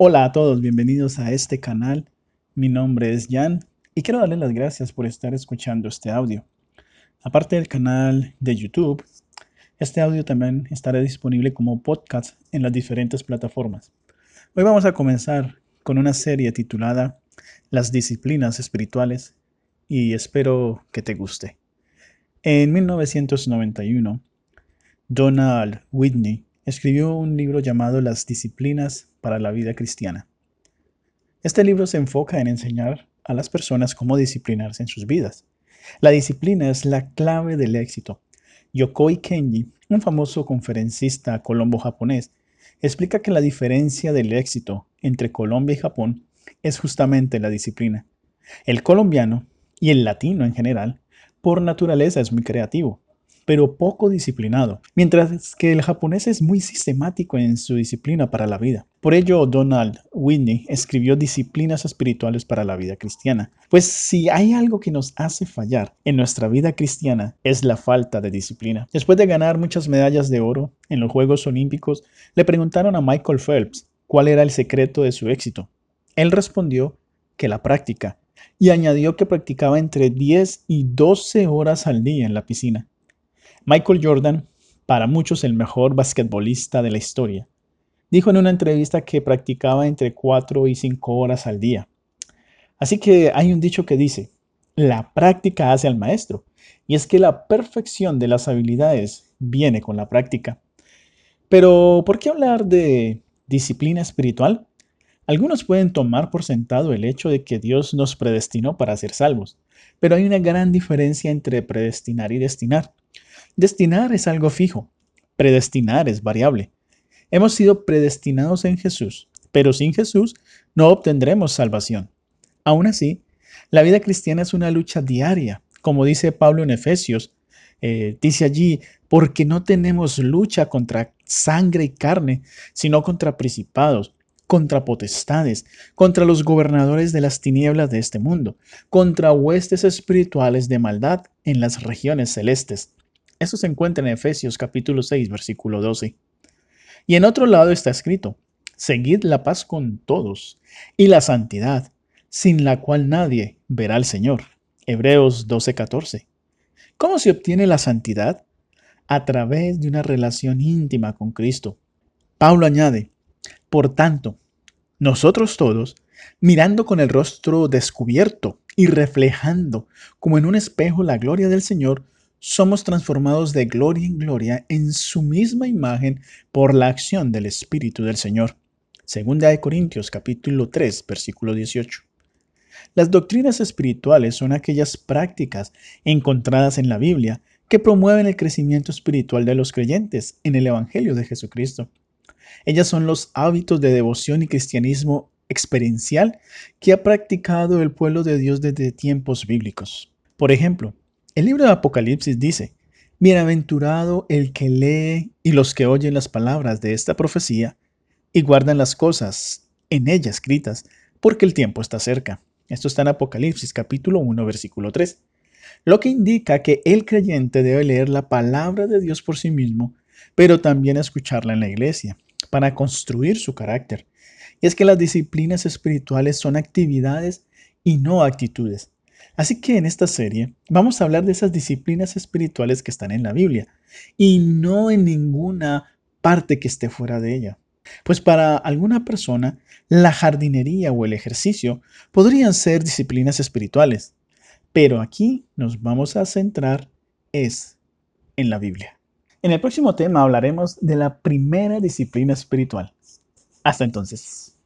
Hola a todos, bienvenidos a este canal. Mi nombre es Jan y quiero darles las gracias por estar escuchando este audio. Aparte del canal de YouTube, este audio también estará disponible como podcast en las diferentes plataformas. Hoy vamos a comenzar con una serie titulada Las disciplinas espirituales y espero que te guste. En 1991, Donald Whitney escribió un libro llamado Las Disciplinas para la Vida Cristiana. Este libro se enfoca en enseñar a las personas cómo disciplinarse en sus vidas. La disciplina es la clave del éxito. Yokoi Kenji, un famoso conferencista colombo-japonés, explica que la diferencia del éxito entre Colombia y Japón es justamente la disciplina. El colombiano y el latino en general, por naturaleza es muy creativo, pero poco disciplinado, mientras que el japonés es muy sistemático en su disciplina para la vida. Por ello, Donald Whitney escribió Disciplinas Espirituales para la Vida Cristiana. Pues si hay algo que nos hace fallar en nuestra vida cristiana es la falta de disciplina. Después de ganar muchas medallas de oro en los Juegos Olímpicos, le preguntaron a Michael Phelps cuál era el secreto de su éxito. Él respondió que la práctica y añadió que practicaba entre 10 y 12 horas al día en la piscina. Michael Jordan, para muchos el mejor basquetbolista de la historia, dijo en una entrevista que practicaba entre 4 y 5 horas al día. Así que hay un dicho que dice, la práctica hace al maestro, y es que la perfección de las habilidades viene con la práctica. Pero, ¿por qué hablar de disciplina espiritual? Algunos pueden tomar por sentado el hecho de que Dios nos predestinó para ser salvos, pero hay una gran diferencia entre predestinar y destinar. Destinar es algo fijo, predestinar es variable. Hemos sido predestinados en Jesús, pero sin Jesús no obtendremos salvación. Aún así, la vida cristiana es una lucha diaria, como dice Pablo en Efesios. Eh, dice allí, porque no tenemos lucha contra sangre y carne, sino contra principados, contra potestades, contra los gobernadores de las tinieblas de este mundo, contra huestes espirituales de maldad en las regiones celestes. Eso se encuentra en Efesios capítulo 6, versículo 12. Y en otro lado está escrito, seguid la paz con todos y la santidad, sin la cual nadie verá al Señor. Hebreos 12, 14. ¿Cómo se obtiene la santidad? A través de una relación íntima con Cristo. Pablo añade, por tanto, nosotros todos, mirando con el rostro descubierto y reflejando como en un espejo la gloria del Señor, somos transformados de gloria en gloria en su misma imagen por la acción del Espíritu del Señor. Segunda de Corintios capítulo 3, versículo 18. Las doctrinas espirituales son aquellas prácticas encontradas en la Biblia que promueven el crecimiento espiritual de los creyentes en el Evangelio de Jesucristo. Ellas son los hábitos de devoción y cristianismo experiencial que ha practicado el pueblo de Dios desde tiempos bíblicos. Por ejemplo, el libro de Apocalipsis dice, Bienaventurado el que lee y los que oyen las palabras de esta profecía y guardan las cosas en ella escritas, porque el tiempo está cerca. Esto está en Apocalipsis capítulo 1 versículo 3. Lo que indica que el creyente debe leer la palabra de Dios por sí mismo, pero también escucharla en la iglesia, para construir su carácter. Y es que las disciplinas espirituales son actividades y no actitudes. Así que en esta serie vamos a hablar de esas disciplinas espirituales que están en la Biblia y no en ninguna parte que esté fuera de ella. Pues para alguna persona, la jardinería o el ejercicio podrían ser disciplinas espirituales, pero aquí nos vamos a centrar es en la Biblia. En el próximo tema hablaremos de la primera disciplina espiritual. Hasta entonces.